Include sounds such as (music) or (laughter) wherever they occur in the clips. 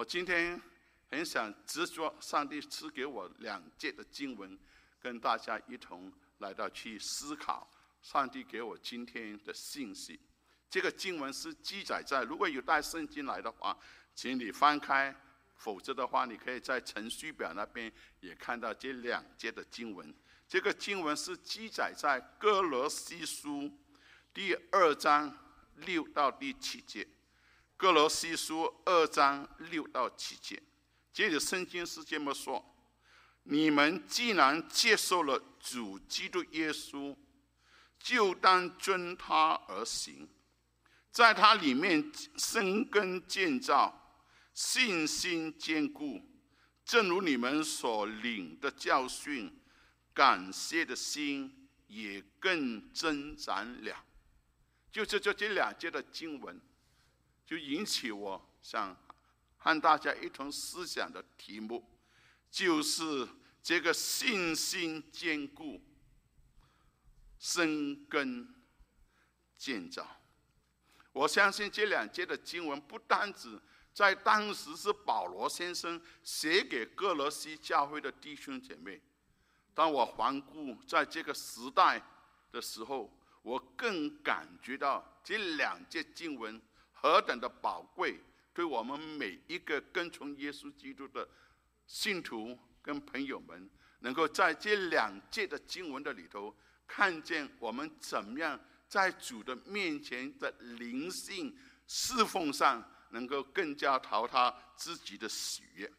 我今天很想执着上帝赐给我两节的经文，跟大家一同来到去思考上帝给我今天的信息。这个经文是记载在，如果有带圣经来的话，请你翻开；否则的话，你可以在程序表那边也看到这两节的经文。这个经文是记载在哥罗西书第二章六到第七节。哥罗西书二章六到七节，这里圣经是这么说：你们既然接受了主基督耶稣，就当遵他而行，在他里面生根建造，信心坚固，正如你们所领的教训。感谢的心也更增长了，就是这这两节的经文，就引起我想和大家一同思想的题目，就是这个信心坚固、生根建造。我相信这两节的经文不单指在当时是保罗先生写给哥罗西教会的弟兄姐妹。当我环顾在这个时代的时候，我更感觉到这两节经文何等的宝贵，对我们每一个跟从耶稣基督的信徒跟朋友们，能够在这两节的经文的里头，看见我们怎么样在主的面前的灵性侍奉上，能够更加讨他自己的喜悦。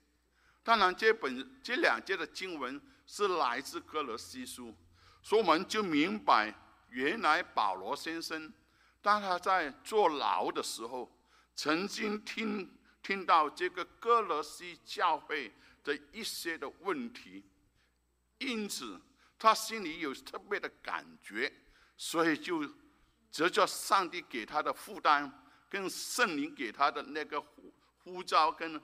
当然，这本这两节的经文。是来自哥罗西书，所以我们就明白，原来保罗先生，当他在坐牢的时候，曾经听听到这个哥罗西教会的一些的问题，因此他心里有特别的感觉，所以就藉着上帝给他的负担，跟圣灵给他的那个呼呼召跟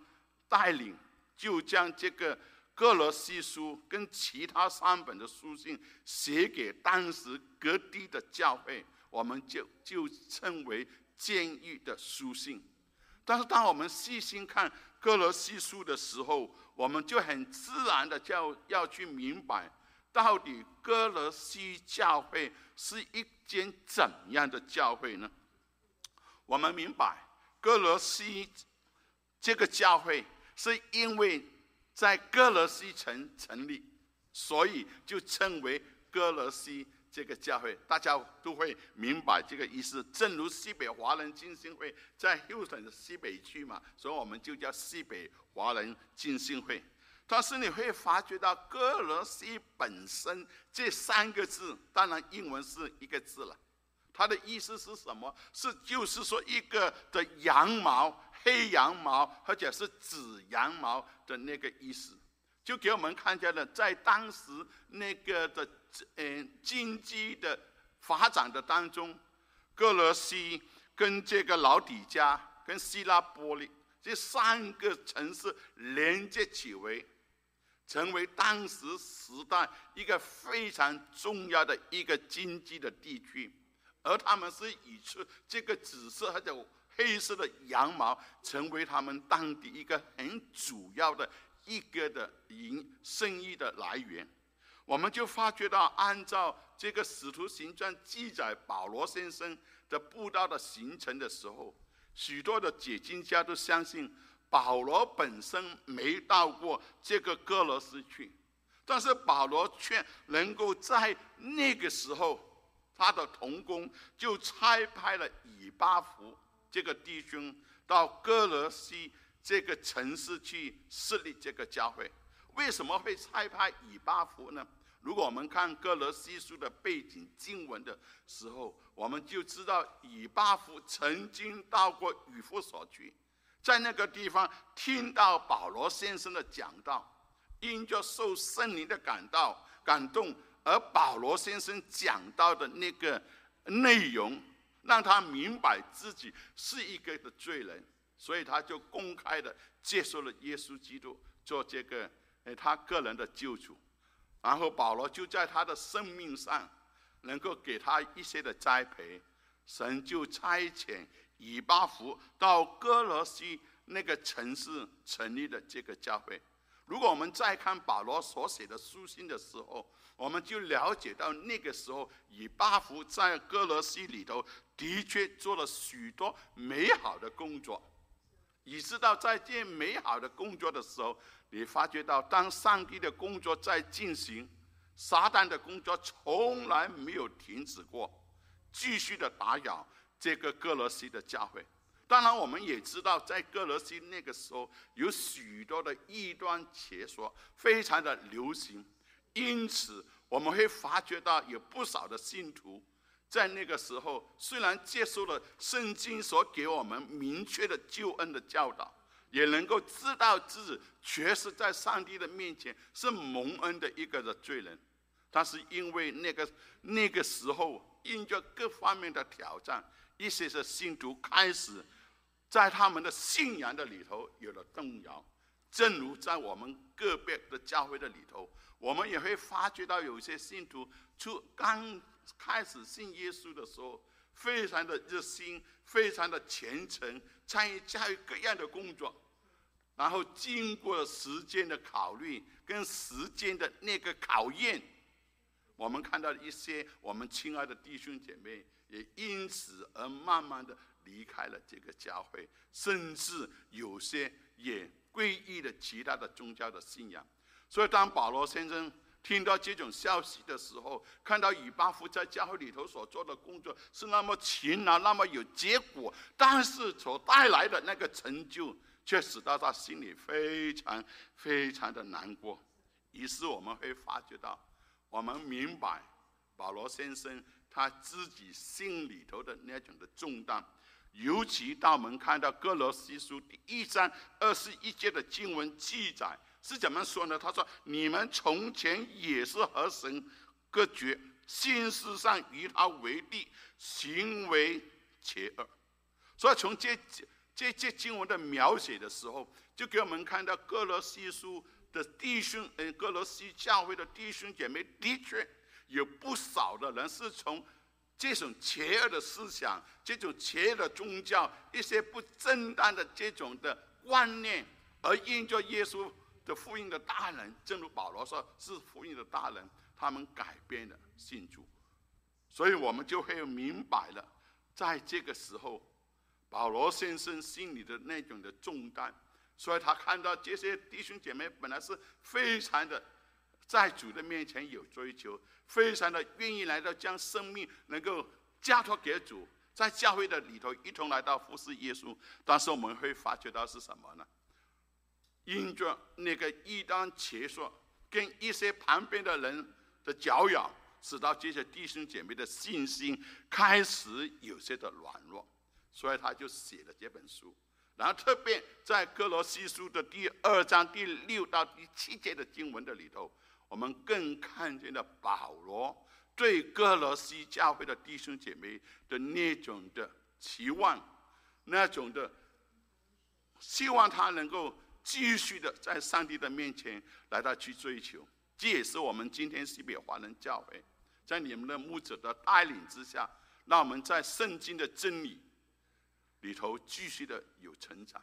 带领，就将这个。哥罗西书跟其他三本的书信写给当时各地的教会，我们就就称为监狱的书信。但是，当我们细心看哥罗西书的时候，我们就很自然的就要去明白，到底哥罗西教会是一间怎样的教会呢？我们明白，哥罗西这个教会是因为。在哥罗西城成立，所以就称为哥罗西这个教会，大家都会明白这个意思。正如西北华人浸信会在 Houston 的西北区嘛，所以我们就叫西北华人浸信会。但是你会发觉到哥罗西本身这三个字，当然英文是一个字了，它的意思是什么？是就是说一个的羊毛。黑羊毛或者是紫羊毛的那个意思，就给我们看见了，在当时那个的嗯经济的发展的当中，哥罗西跟这个老底家跟希腊波利这三个城市连接起为，成为当时时代一个非常重要的一个经济的地区，而他们是以出这个紫色或者。黑色的羊毛成为他们当地一个很主要的一个的营生意的来源，我们就发觉到，按照这个使徒行传记载保罗先生的布道的行程的时候，许多的解经家都相信保罗本身没到过这个哥罗斯去，但是保罗却能够在那个时候，他的同工就差派了以巴弗。这个弟兄到哥罗西这个城市去设立这个教会，为什么会差派以巴弗呢？如果我们看哥罗西书的背景经文的时候，我们就知道以巴弗曾经到过与父所去，在那个地方听到保罗先生的讲道，因着受圣灵的感到感动，而保罗先生讲到的那个内容。让他明白自己是一个的罪人，所以他就公开的接受了耶稣基督做这个诶他个人的救主，然后保罗就在他的生命上能够给他一些的栽培，神就差遣以巴弗到哥罗西那个城市成立的这个教会。如果我们再看保罗所写的书信的时候，我们就了解到那个时候以巴弗在哥罗西里头的确做了许多美好的工作，以知道在这美好的工作的时候，你发觉到当上帝的工作在进行，撒旦的工作从来没有停止过，继续的打扰这个哥罗西的教会。当然，我们也知道，在哥罗西那个时候，有许多的异端邪说，非常的流行。因此，我们会发觉到有不少的信徒，在那个时候，虽然接受了圣经所给我们明确的救恩的教导，也能够知道自己确实在上帝的面前是蒙恩的一个的罪人，但是因为那个那个时候，因着各方面的挑战，一些的信徒开始。在他们的信仰的里头有了动摇，正如在我们个别的教会的里头，我们也会发觉到有些信徒，出刚开始信耶稣的时候，非常的热心，非常的虔诚，参与教育各样的工作，然后经过时间的考虑跟时间的那个考验，我们看到一些我们亲爱的弟兄姐妹也因此而慢慢的。离开了这个教会，甚至有些也皈依了其他的宗教的信仰。所以，当保罗先生听到这种消息的时候，看到以巴弗在教会里头所做的工作是那么勤劳、那么有结果，但是所带来的那个成就，却使到他心里非常非常的难过。于是，我们会发觉到，我们明白保罗先生他自己心里头的那种的重担。尤其当我们看到哥罗西书第一章二十一节的经文记载是怎么说呢？他说：“你们从前也是和神隔绝，心思上与他为敌，行为邪恶。”所以从这这这经文的描写的时候，就给我们看到哥罗西书的弟兄，嗯，哥罗西教会的弟兄姐妹的确有不少的人是从。这种邪恶的思想，这种邪恶的宗教，一些不正当的这种的观念，而因着耶稣这福音的大人，正如保罗说是福音的大人，他们改变了信主，所以我们就会明白了，在这个时候，保罗先生心里的那种的重担，所以他看到这些弟兄姐妹本来是非常的。在主的面前有追求，非常的愿意来到将生命能够交托给主，在教会的里头一同来到服侍耶稣。但是我们会发觉到是什么呢？因着那个异端邪说跟一些旁边的人的搅扰，使到这些弟兄姐妹的信心开始有些的软弱，所以他就写了这本书。然后特别在哥罗西书的第二章第六到第七节的经文的里头。我们更看见了保罗对哥罗西教会的弟兄姐妹的那种的期望，那种的希望他能够继续的在上帝的面前来到去追求。这也是我们今天西北华人教会在你们的牧者的带领之下，让我们在圣经的真理里头继续的有成长。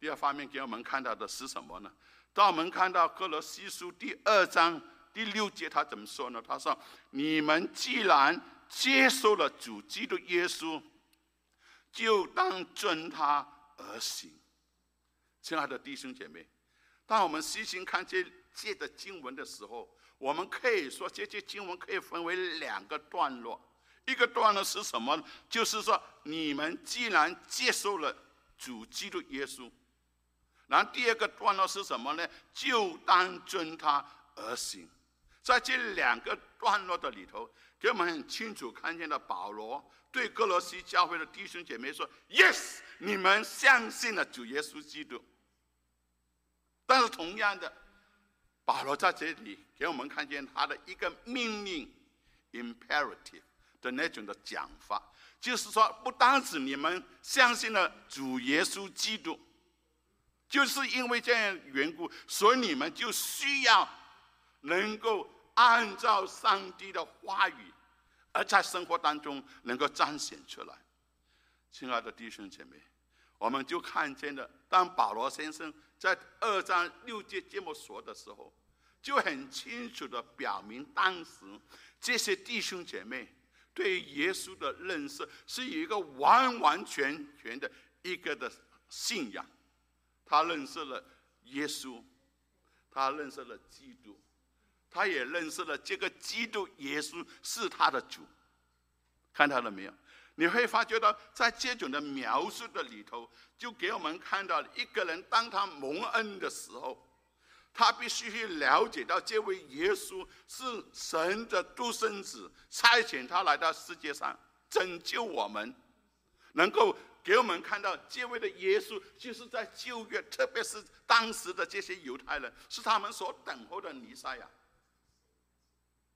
第二方面给我们看到的是什么呢？当我们看到哥罗西书第二章第六节，他怎么说呢？他说：“你们既然接受了主基督耶稣，就当遵他而行。”亲爱的弟兄姐妹，当我们细心看这这的经文的时候，我们可以说这些经文可以分为两个段落。一个段落是什么？就是说，你们既然接受了主基督耶稣。然后第二个段落是什么呢？就当遵他而行。在这两个段落的里头，给我们很清楚看见了保罗对哥罗西教会的弟兄姐妹说：“Yes，你们相信了主耶稣基督。”但是同样的，保罗在这里给我们看见他的一个命令 （imperative） 的那种的讲法，就是说，不单指你们相信了主耶稣基督。就是因为这样缘故，所以你们就需要能够按照上帝的话语，而在生活当中能够彰显出来。亲爱的弟兄姐妹，我们就看见了，当保罗先生在二章六节这么说的时候，就很清楚的表明，当时这些弟兄姐妹对耶稣的认识是有一个完完全全的一个的信仰。他认识了耶稣，他认识了基督，他也认识了这个基督耶稣是他的主。看到了没有？你会发觉到，在这种的描述的里头，就给我们看到一个人当他蒙恩的时候，他必须去了解到这位耶稣是神的独生子，差遣他来到世界上拯救我们，能够给我们看到这位的耶稣，就是在旧约，特别是当时的这些犹太人，是他们所等候的弥赛亚。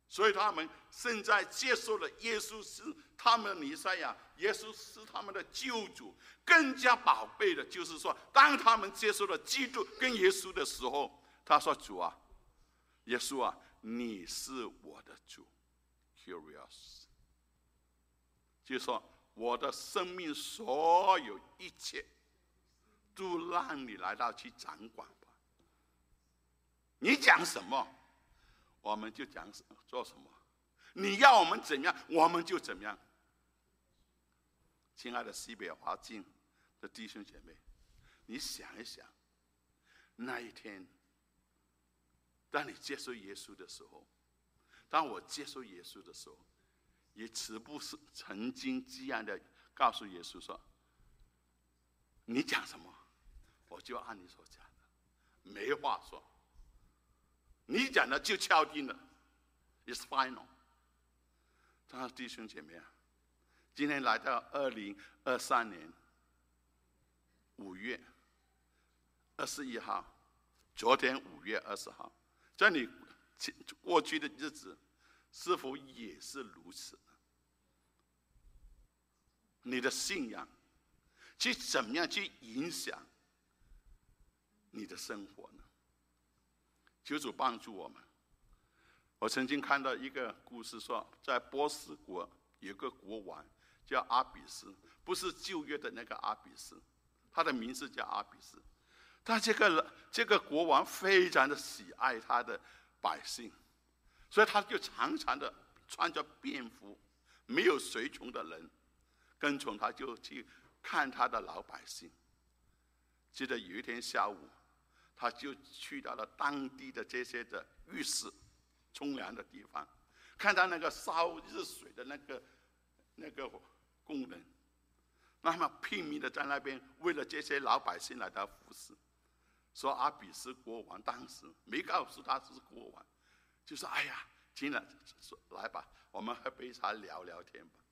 所以他们现在接受了耶稣是他们的弥赛亚，耶稣是他们的救主。更加宝贝的就是说，当他们接受了基督跟耶稣的时候，他说：“主啊，耶稣啊，你是我的主。” Curious，就说我的生命所有一切都让你来到去掌管吧。你讲什么？我们就讲什做什么，你要我们怎样，我们就怎样。亲爱的西北华境的弟兄姐妹，你想一想，那一天，当你接受耶稣的时候，当我接受耶稣的时候，也岂不是曾经这样的告诉耶稣说：“你讲什么，我就按你所讲的，没话说。”你讲的就敲定了，is final。他弟兄姐妹啊，今天来到二零二三年五月二十一号，昨天五月二十号，在你过去的日子，是否也是如此？你的信仰去怎么样去影响你的生活？求主帮助我们。我曾经看到一个故事，说在波斯国有个国王叫阿比斯，不是旧约的那个阿比斯，他的名字叫阿比斯。但这个这个国王非常的喜爱他的百姓，所以他就常常的穿着便服，没有随从的人跟从他，就去看他的老百姓。记得有一天下午。他就去到了当地的这些的浴室、冲凉的地方，看到那个烧热水的那个那个工人，那么拼命的在那边为了这些老百姓来到服侍。说阿比斯国王当时没告诉他是国王，就说：“哎呀，今天说来吧，我们喝杯茶聊聊天吧。”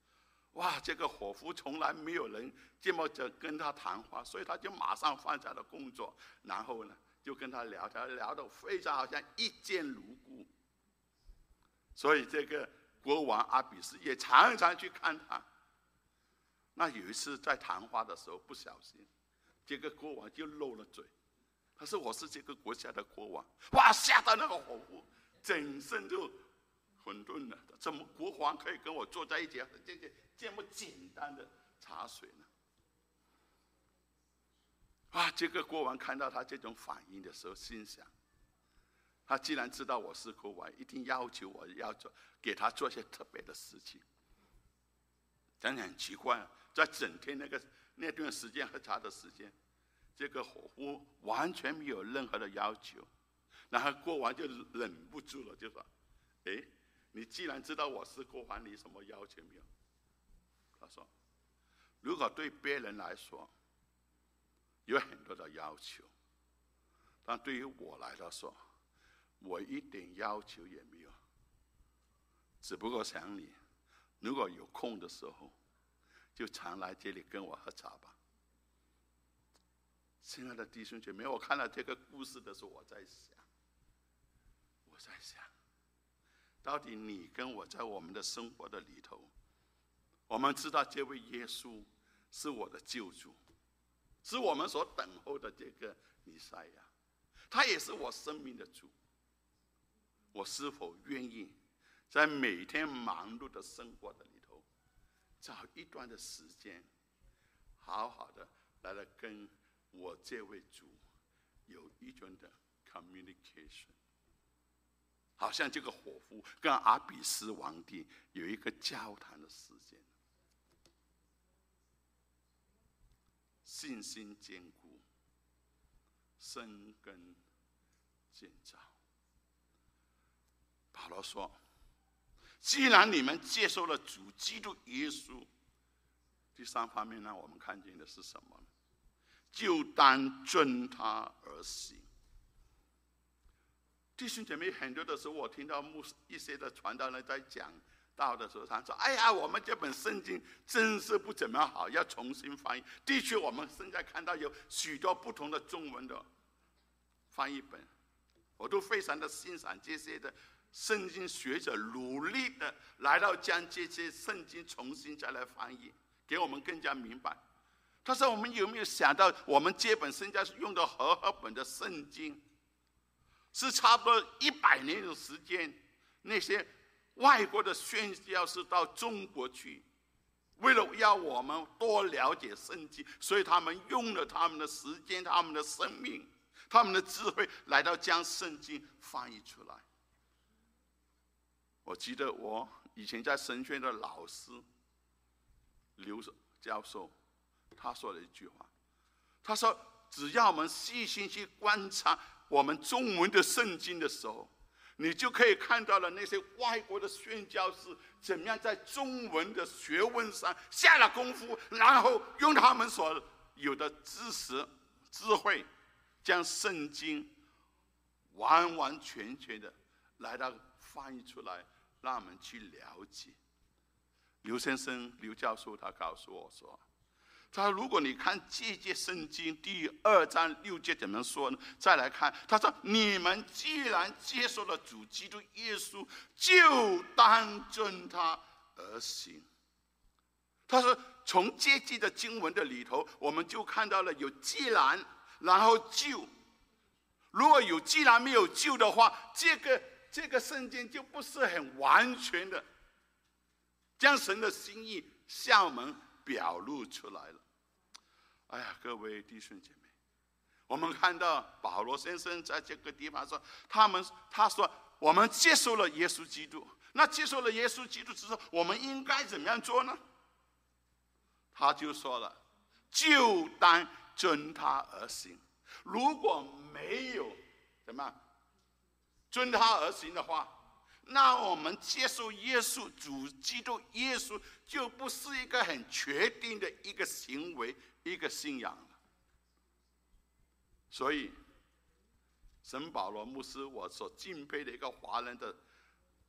哇，这个伙夫从来没有人这么着跟他谈话，所以他就马上放下了工作，然后呢。就跟他聊天，聊得非常好像一见如故。所以这个国王阿比斯也常常去看他。那有一次在谈话的时候不小心，这个国王就漏了嘴，他说：“我是这个国家的国王。”哇，吓得那个火夫整身就混沌了。怎么国王可以跟我坐在一起，这这这么简单的茶水呢？啊！这个国王看到他这种反应的时候，心想：他既然知道我是国王，一定要求我要做给他做些特别的事情。真的很奇怪，在整天那个那段时间喝茶的时间，这个伙夫完全没有任何的要求。然后国王就忍不住了，就说：“哎，你既然知道我是国王，你什么要求没有？”他说：“如果对别人来说。”有很多的要求，但对于我来说，我一点要求也没有。只不过想你，如果有空的时候，就常来这里跟我喝茶吧。亲爱的弟兄姐妹，我看到这个故事的时候，我在想，我在想，到底你跟我在我们的生活的里头，我们知道这位耶稣是我的救主。是我们所等候的这个弥赛亚，他也是我生命的主。我是否愿意在每天忙碌的生活的里头，找一段的时间，好好的来了跟我这位主有一种的 communication，好像这个伙夫跟阿比斯王帝有一个交谈的时间，信心坚固，生根建造。保罗说：“既然你们接受了主基督耶稣。”第三方面呢，我们看见的是什么？就当遵他而行。弟兄姐妹，很多的时候，我听到牧师一些的传道人在讲到的时候，他说：“哎呀，我们这本圣经真是不怎么好，要重新翻译。”的确，我们现在看到有许多不同的中文的翻译本，我都非常的欣赏这些的圣经学者努力的来到将这些圣经重新再来翻译。给我们更加明白。他说：“我们有没有想到，我们这本现在是用的和合本的圣经，是差不多一百年的时间。那些外国的宣教士到中国去，为了要我们多了解圣经，所以他们用了他们的时间、他们的生命、他们的智慧，来到将圣经翻译出来。我记得我以前在神学院的老师。”刘教授他说了一句话，他说：“只要我们细心去观察我们中文的圣经的时候，你就可以看到了那些外国的宣教士怎么样在中文的学问上下了功夫，然后用他们所有的知识、智慧，将圣经完完全全的来到翻译出来，让我们去了解。”刘先生、刘教授，他告诉我说：“他说，如果你看这节圣经第二章六节怎么说呢？再来看，他说：你们既然接受了主基督耶稣，就当遵他而行。他说，从这节的经文的里头，我们就看到了有既然，然后就。如果有既然没有就的话，这个这个圣经就不是很完全的。”将神的心意向我们表露出来了。哎呀，各位弟兄姐妹，我们看到保罗先生在这个地方说：“他们他说我们接受了耶稣基督，那接受了耶稣基督之后，我们应该怎么样做呢？”他就说了：“就当遵他而行。如果没有什么遵他而行的话。”那我们接受耶稣主基督耶稣，就不是一个很确定的一个行为、一个信仰了。所以，神保罗牧师，我所敬佩的一个华人的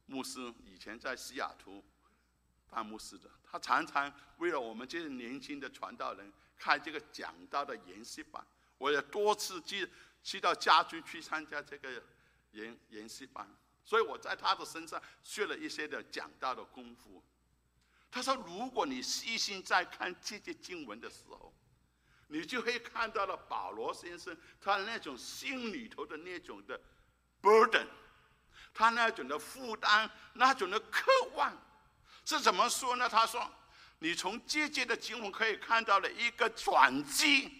牧师，以前在西雅图当牧师的，他常常为了我们这些年轻的传道人开这个讲道的研习班。我也多次去去到家居去参加这个研研习班。所以我在他的身上学了一些的讲道的功夫。他说：“如果你细心在看这些经文的时候，你就会看到了保罗先生他那种心里头的那种的 burden，他那种的负担，那种的渴望，是怎么说呢？他说：你从这些的经文可以看到了一个转机，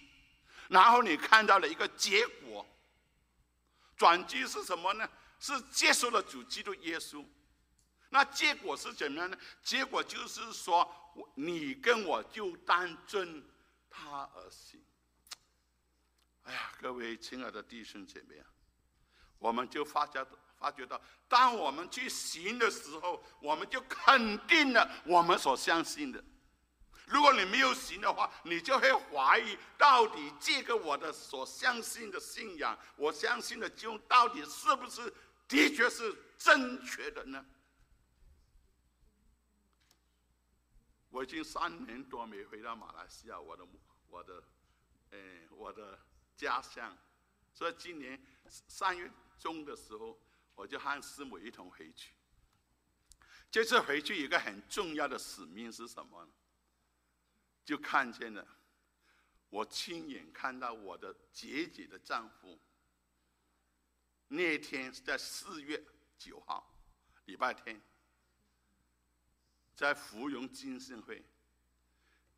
然后你看到了一个结果。转机是什么呢？”是接受了主基督耶稣，那结果是怎么样呢？结果就是说，你跟我就当遵他而行。哎呀，各位亲爱的弟兄姐妹啊，我们就发觉发觉到，当我们去行的时候，我们就肯定了我们所相信的。如果你没有行的话，你就会怀疑，到底这个我的所相信的信仰，我相信的就到底是不是？的确是正确的呢。我已经三年多没回到马来西亚，我的我的，哎，我的家乡，所以今年三月中的时候，我就和师母一同回去。这次回去一个很重要的使命是什么呢？就看见了，我亲眼看到我的姐姐的丈夫。那天是在四月九号，礼拜天，在芙蓉精神会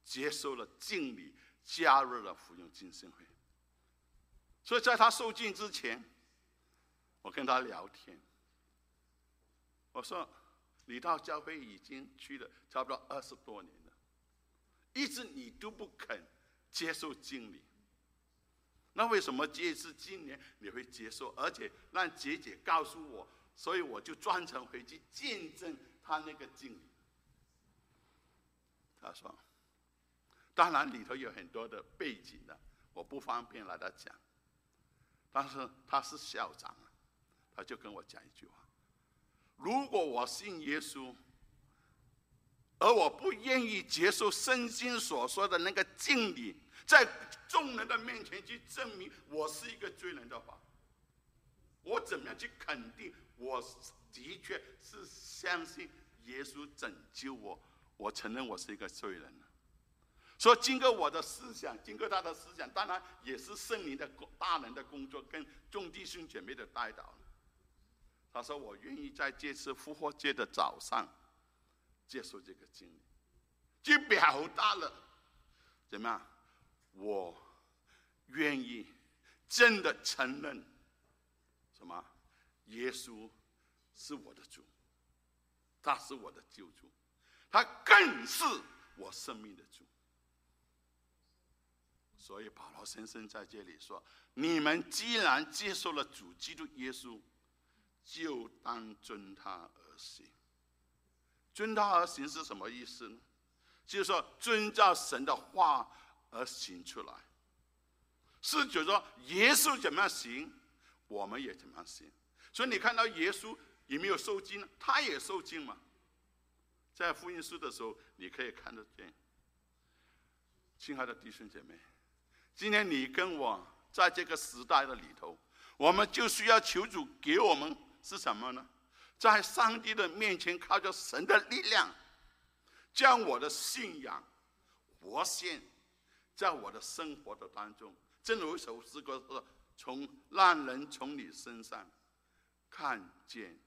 接受了敬礼，加入了芙蓉精神会。所以在他受尽之前，我跟他聊天，我说：“你到教会已经去了差不多二十多年，一直你都不肯接受真理，那为什么这次今年你会接受，而且让姐姐告诉我，所以我就专程回去见证他那个真理。”他说：“当然里头有很多的背景的，我不方便来他讲。但是他是校长啊，他就跟我讲一句话：如果我信耶稣，而我不愿意接受圣经所说的那个敬礼，在众人的面前去证明我是一个罪人的话，我怎么样去肯定我的确是相信耶稣拯救我？”我承认我是一个罪人了，所以经过我的思想，经过他的思想，当然也是圣灵的大人的工作跟众弟兄姐妹的带导。他说：“我愿意在这次复活节的早上接受这个经历，就表达了怎么样？我愿意真的承认什么？耶稣是我的主，他是我的救主。”他更是我生命的主，所以保罗先生在这里说：“你们既然接受了主基督耶稣，就当遵他而行。遵他而行是什么意思呢？就是说遵照神的话而行出来，是就是说耶稣怎么样行，我们也怎么样行。所以你看到耶稣有没有受惊？他也受惊嘛。”在福音书的时候，你可以看得见，亲爱的弟兄姐妹，今天你跟我在这个时代的里头，我们就需要求主给我们是什么呢？在上帝的面前，靠着神的力量，将我的信仰活现，在我的生活的当中。正如一首诗歌说：“从让人从你身上看见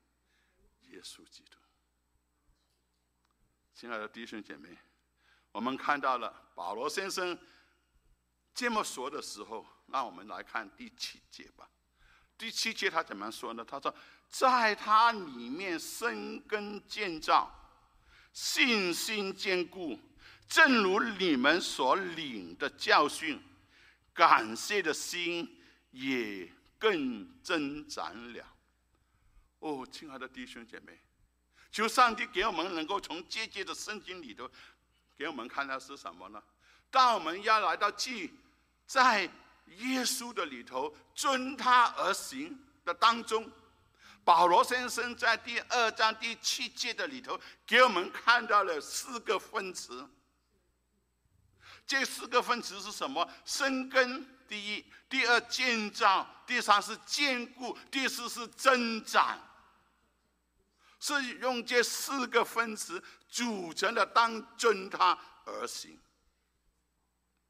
耶稣基督。”亲爱的弟兄姐妹，我们看到了保罗先生这么说的时候，让我们来看第七节吧。第七节他怎么说呢？他说：“在他里面生根建造，信心坚固，正如你们所领的教训，感谢的心也更增长了。”哦，亲爱的弟兄姐妹。求上帝给我们能够从阶级的圣经里头，给我们看到是什么呢？当我们要来到记，在耶稣的里头遵他而行的当中，保罗先生在第二章第七节的里头给我们看到了四个分词。这四个分词是什么？生根，第一；第二，建造；第三是坚固；第四是增长。是用这四个分词组成的，当遵他而行。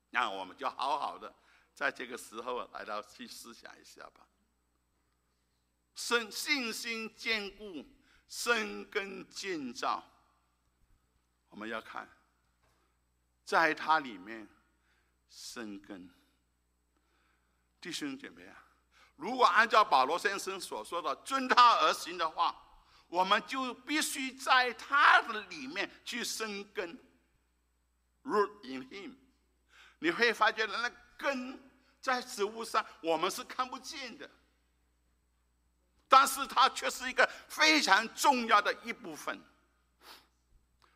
那我们就好好的在这个时候来到去思想一下吧。生信心坚固，生根建造。我们要看，在它里面生根。弟兄姐妹啊，如果按照保罗先生所说的遵他而行的话。我们就必须在他的里面去生根，root in him。你会发觉那根在植物上我们是看不见的，但是它却是一个非常重要的一部分。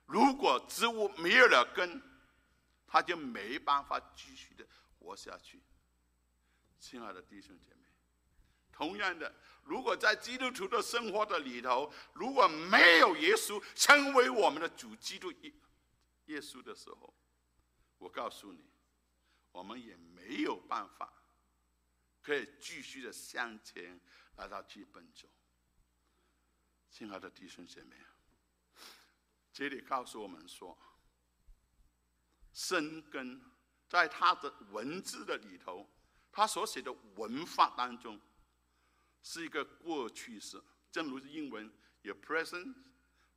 如果植物没有了根，它就没办法继续的活下去。亲爱的弟兄姐妹，同样的。如果在基督徒的生活的里头，如果没有耶稣成为我们的主基督耶耶稣的时候，我告诉你，我们也没有办法可以继续的向前来到去奔走。亲爱的弟兄姐妹，这里告诉我们说，生根在他的文字的里头，他所写的文法当中。是一个过去式，正如英文有 present、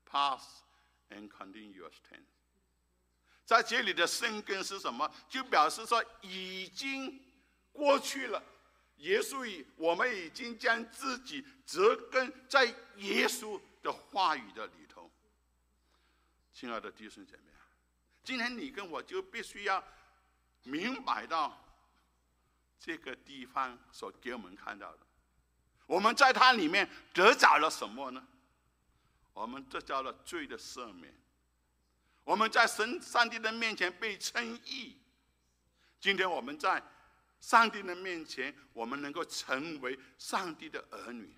past and continuous tense。在这里的生根是什么？就表示说已经过去了。耶稣已，我们已经将自己植根在耶稣的话语的里头。亲爱的弟兄姐妹，今天你跟我就必须要明白到这个地方所给我们看到的，我们在它里面得着了什么呢？我们得着了罪的赦免。我们在神上帝的面前被称义，今天我们在上帝的面前，我们能够成为上帝的儿女。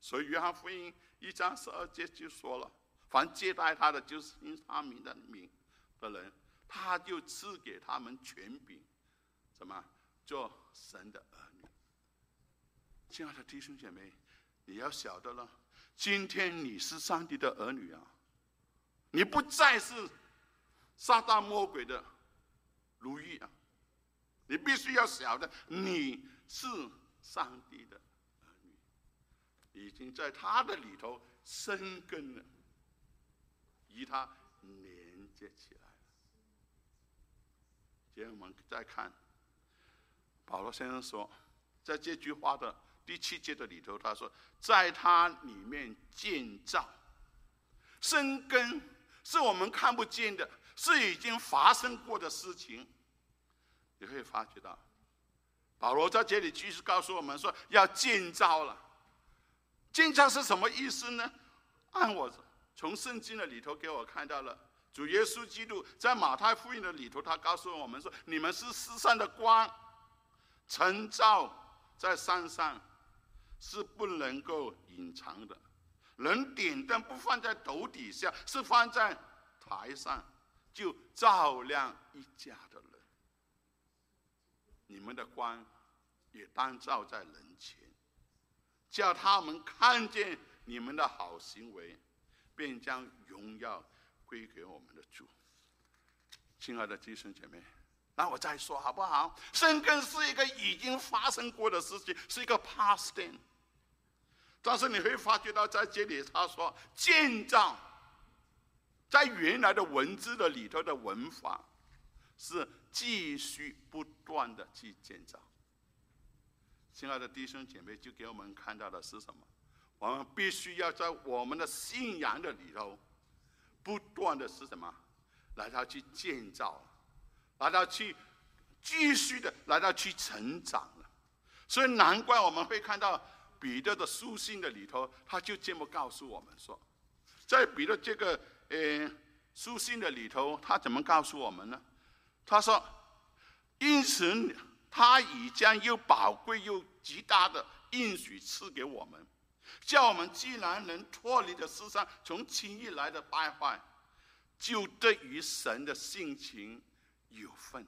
所以约翰福音一章十二节就说了：“凡接待他的，就是因他名的名的人，他就赐给他们权柄，什么做神的儿女。”亲爱的弟兄姐妹，你要晓得了，今天你是上帝的儿女啊。你不再是撒旦魔鬼的奴役啊！你必须要晓得，你是上帝的儿女，已经在他的里头生根了，与他连接起来了。接着我们再看，保罗先生说，在这句话的第七节的里头，他说，在他里面建造生根。是我们看不见的，是已经发生过的事情。你会发觉到，保罗在这里继续告诉我们说，要建造了。建造是什么意思呢？按我从圣经的里头给我看到了，主耶稣基督在马太福音的里头，他告诉我们说：“你们是世上的光，晨照在山上，是不能够隐藏的。”人点灯不放在斗底下，是放在台上，就照亮一家的人。你们的光也当照在人前，叫他们看见你们的好行为，便将荣耀归给我们的主。亲爱的弟兄姐妹，那我再说好不好？生根是一个已经发生过的事情，是一个 past tense。但是你会发觉到，在这里他说建造，在原来的文字的里头的文法，是继续不断的去建造。亲爱的弟兄姐妹，就给我们看到的是什么？我们必须要在我们的信仰的里头，不断的是什么？来到去建造，来到去继续的来到去成长了。所以难怪我们会看到。彼得的书信的里头，他就这么告诉我们说，在彼得这个呃书信的里头，他怎么告诉我们呢？他说：“因此，他已将又宝贵又极大的应许赐给我们，叫我们既然能脱离的世上从轻易来的败坏，就对于神的性情有份。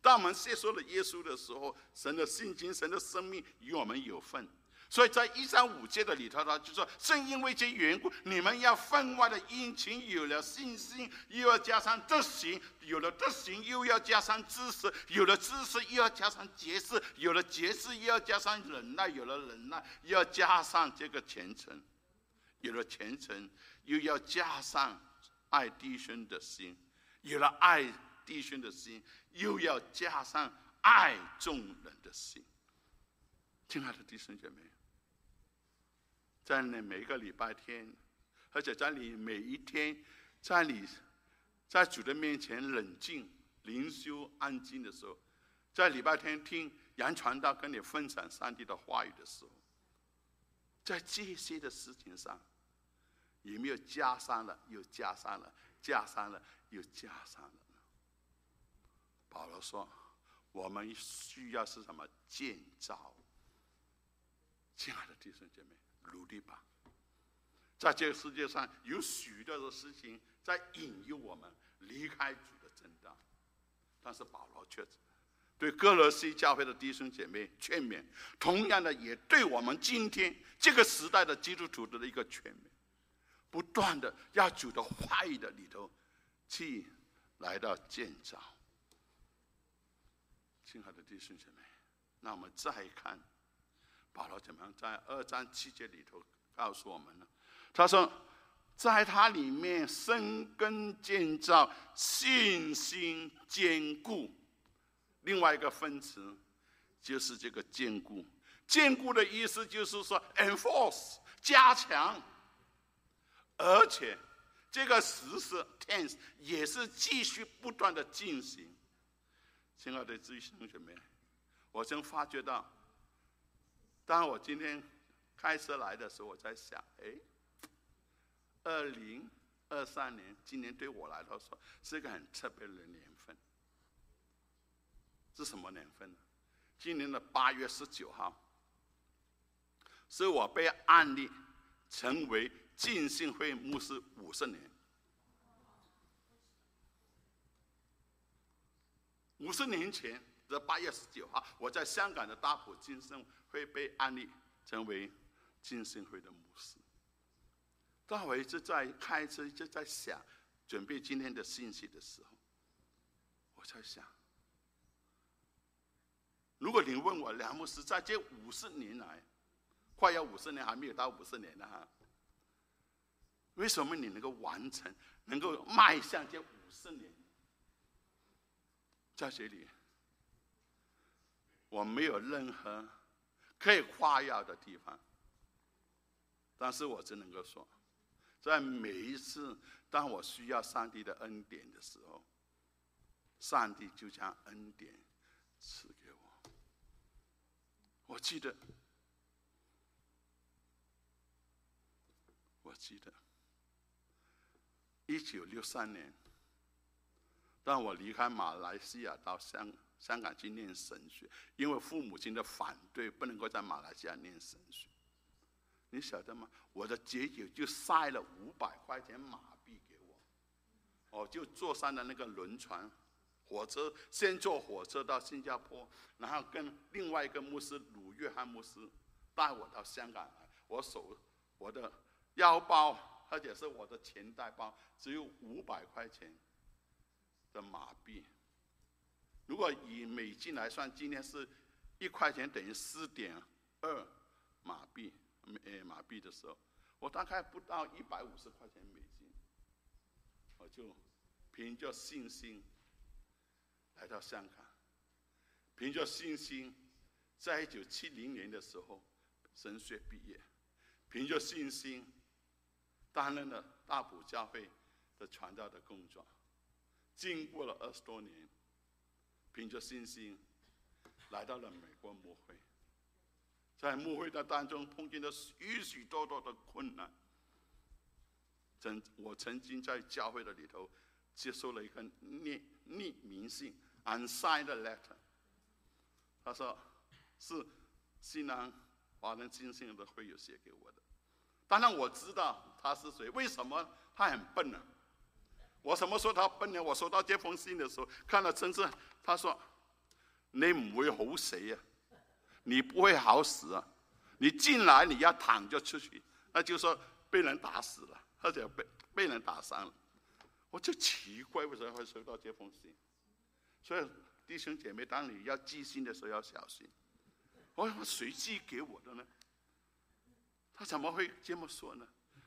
当我们接受了耶稣的时候，神的性情、神的生命与我们有份。”所以在一三五节的里头，他就说：正因为这缘故，你们要分外的殷勤，有了信心，又要加上德行；有了德行，又要加上知识；有了知识，又要加上节制；有了节制，又要加上忍耐；有了忍耐，又要加上这个虔诚；有了虔诚，又要加上爱弟兄的心；有了爱弟兄的心，又要加上爱众人的心。亲爱的弟兄姐妹。在你每一个礼拜天，而且在你每一天，在你，在主的面前冷静、灵修、安静的时候，在礼拜天听杨传道跟你分享上帝的话语的时候，在这些的事情上，有没有加上了？又加上了，加上了，又加上了。保罗说：“我们需要是什么建造？”亲爱的弟兄姐妹。努力吧，在这个世界上有许多的事情在引诱我们离开主的正道，但是保罗却对哥罗西教会的弟兄姐妹劝勉，同样的也对我们今天这个时代的基督徒的一个劝勉，不断的要主的话语的里头去来到建造。亲爱的弟兄姐妹，那我们再看。保罗怎么样在二章七节里头告诉我们呢？他说：“在它里面生根建造，信心坚固。另外一个分词就是这个坚固。坚固的意思就是说，enforce 加强，而且这个实施 tense 也是继续不断的进行。亲爱的弟兄姐妹，我曾发觉到，当我今天开车来的时候，我在想，哎，二零二三年今年对我来说是个很特别的年份。是什么年份呢？今年的八月十九号。是我被案例成为浸信会牧师五十年，五十年前的八月十九号，我在香港的大埔金生会被案例成为金生会的牧师。当我一直在开车，一直在想准备今天的信息的时候，我在想，如果你问我梁牧师在这五十年来，快要五十年，还没有到五十年呢哈。为什么你能够完成，能够迈向这五十年？在这里，我没有任何 (laughs) 可以夸耀的地方，但是我只能够说，在每一次 (laughs) 当我需要上帝的恩典的时候，上帝就将恩典赐给我。我记得。我记得，一九六三年，当我离开马来西亚到香香港去念神学，因为父母亲的反对，不能够在马来西亚念神学。你晓得吗？我的姐姐就塞了五百块钱马币给我，我就坐上了那个轮船，火车先坐火车到新加坡，然后跟另外一个牧师鲁约翰牧师带我到香港来。我手我的。腰包，而且是我的钱袋包，只有五百块钱的马币。如果以美金来算，今天是一块钱等于四点二马币，呃，马币的时候，我大概不到一百五十块钱美金，我就凭着信心来到香港，凭着信心，在一九七零年的时候神学毕业，凭着信心。担任了大埔教会的传道的工作，经过了二十多年，凭着信心来到了美国牧会，在牧会的当中碰见了许许多多的困难。曾我曾经在教会的里头接受了一个匿匿名信 （unsigned letter），他说是西南华人浸信的会友写给我的。当然我知道他是谁，为什么他很笨呢？我什么说他笨呢？我收到这封信的时候，看了真是，他说：“你不会好死呀，你不会好死啊！你进来你要躺就出去，那就说被人打死了，或者被被人打伤了。”我就奇怪为什么会收到这封信。所以弟兄姐妹，当你要寄信的时候要小心。我说谁寄给我的呢？他怎么会这么说呢？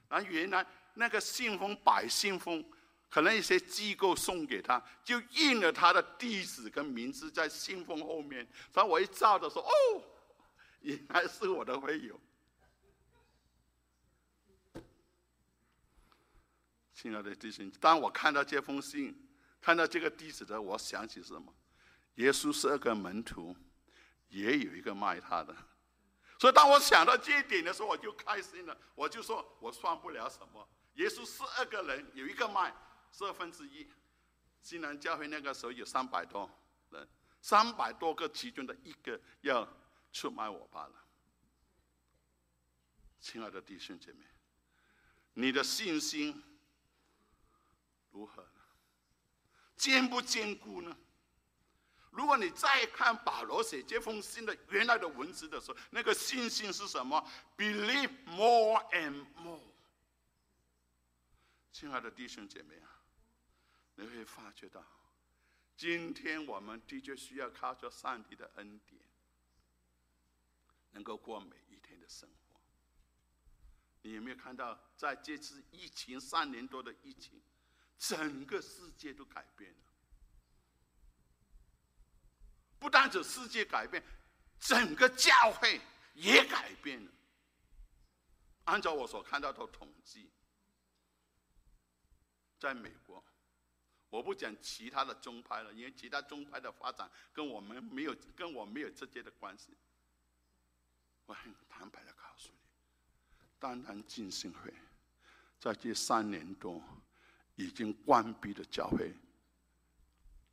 啊，原来那个信封摆信封，可能一些机构送给他，就印了他的地址跟名字在信封后面。然后我一照的说：“哦，原来是我的会友。”亲爱的弟兄，当我看到这封信，看到这个地址的，我想起什么？耶稣十二个门徒，也有一个卖他的。所以，当我想到这一点的时候，我就开心了。我就说，我算不了什么。耶稣十二个人，有一个卖十二分之一。西南教会那个时候有三百多人，三百多个其中的一个要出卖我罢了。亲爱的弟兄姐妹，你的信心如何？坚不坚固呢？如果你再看保罗写这封信的原来的文字的时候，那个信心是什么？Believe more and more。亲爱的弟兄姐妹啊，你会发觉到，今天我们的确需要靠着上帝的恩典，能够过每一天的生活。你有没有看到，在这次疫情三年多的疫情，整个世界都改变了。不单指世界改变，整个教会也改变了。按照我所看到的统计，在美国，我不讲其他的宗派了，因为其他宗派的发展跟我们没有跟我没有直接的关系。我很坦白的告诉你，单单进信会，在这三年多已经关闭的教会。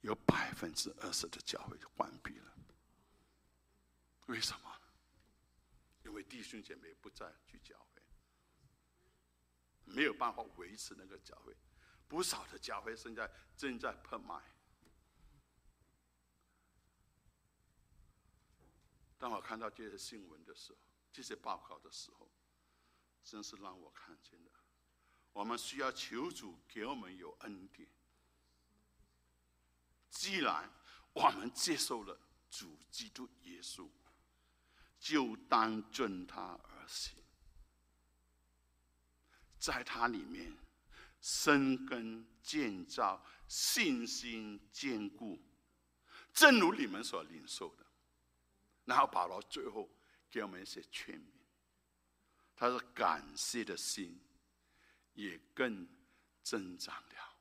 有百分之二十的教会关闭了，为什么？因为弟兄姐妹不再去教会，没有办法维持那个教会，不少的教会现在正在拍卖。当我看到这些新闻的时候，这些报告的时候，真是让我看见了，我们需要求主给我们有恩典。既然我们接受了主基督耶稣，就当遵他而行，在他里面生根建造，信心坚固，正如你们所领受的。然后保罗最后给我们一些劝勉，他说：“感谢的心也更增长了。”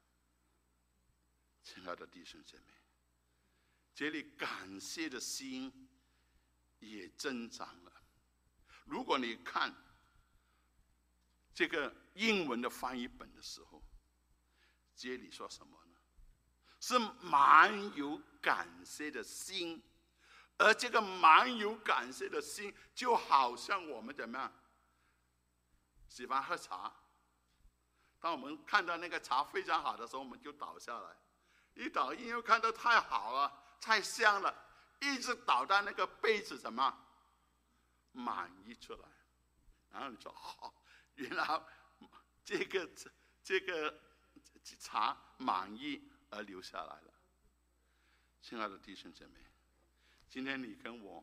亲爱的弟兄姐妹，这里感谢的心也增长了。如果你看这个英文的翻译本的时候，这里说什么呢？是满有感谢的心，而这个满有感谢的心，就好像我们怎么样喜欢喝茶，当我们看到那个茶非常好的时候，我们就倒下来。一倒，因为看到太好了，太香了，一直倒到那个杯子什么满溢出来，然后你说好，原来这个这这个茶满意而留下来了。亲爱的弟兄姐妹，今天你跟我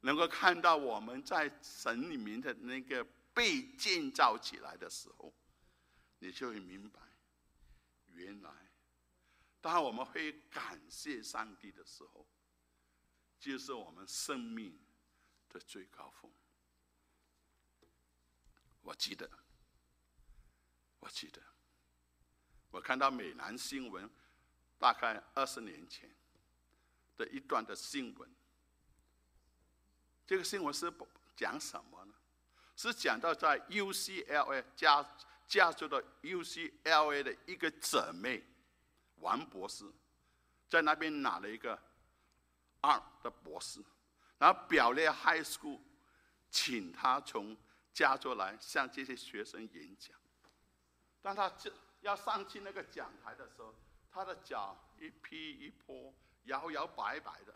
能够看到我们在神里面的那个被建造起来的时候，你就会明白，原来。当我们会感谢上帝的时候，就是我们生命的最高峰。我记得，我记得，我看到美南新闻，大概二十年前的一段的新闻。这个新闻是讲什么呢？是讲到在 UCLA 加加州的 UCLA 的一个姊妹。王博士在那边拿了一个二的博士，然后表列 High School 请他从加州来向这些学生演讲。当他就要上去那个讲台的时候，他的脚一劈一跛，摇摇摆摆的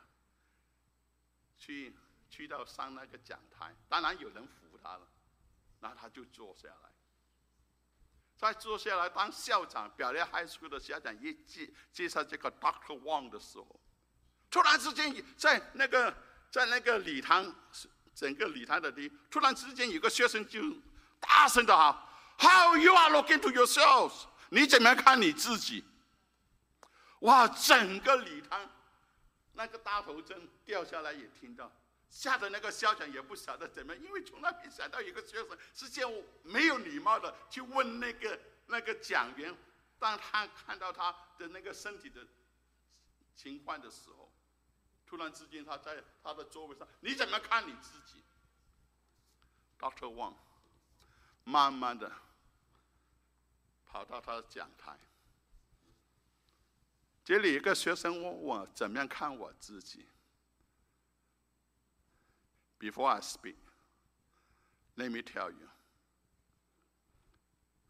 去去到上那个讲台。当然有人扶他了，然后他就坐下来。在坐下来当校长，表列 high school 的校长一介介绍这个 Doctor Wang 的时候，突然之间在那个在那个礼堂，整个礼堂的里，突然之间有个学生就大声的喊：“How you are looking to yourselves？你怎么样看你自己？”哇，整个礼堂那个大头针掉下来也听到。吓得那个校长也不晓得怎么，因为从来没想到一个学生是这样没有礼貌的去问那个那个讲员，当他看到他的那个身体的情况的时候，突然之间他在他的座位上，你怎么看你自己？Doctor Wang 慢慢的跑到他的讲台，这里一个学生问我怎么样看我自己。Before I speak, let me tell you，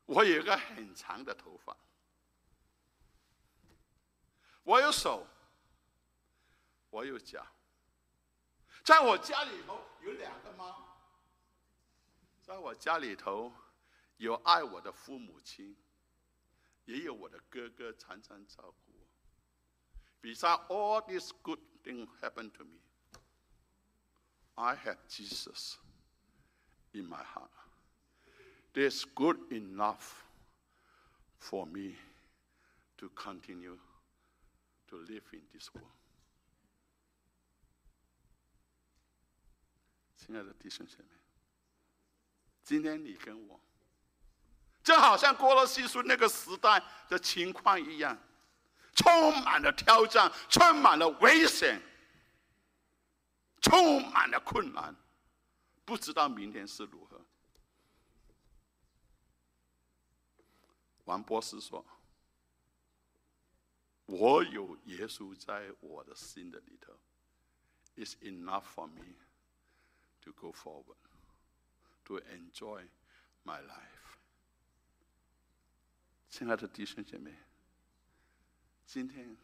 我有一个很长的头发，我有手，我有脚，在我家里头有两个猫，在我家里头有爱我的父母亲，也有我的哥哥常常照顾我。Besides all these good things happen to me. I have Jesus in my heart. There's good enough for me to continue to live in this world. 亲爱的弟兄姐妹，今天你跟我， 就好像过了西书那个时代的情况一样，充满了挑战，充满了危险，充满了困难，不知道明天是如何。王博士说：“我有耶稣在我的心的里头，is enough for me to go forward, to enjoy my life。”亲爱的弟兄姐妹，今天，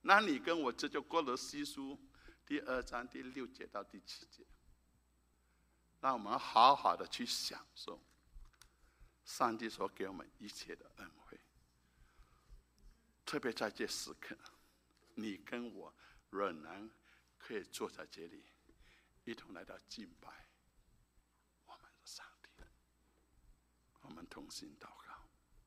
那你跟我这就过了西书第二章第六节到第七节，让我们好好的去享受。上帝所给我们一切的恩惠，特别在这时刻，你跟我仍然可以坐在这里，一同来到敬拜我们的上帝。我们同心祷告。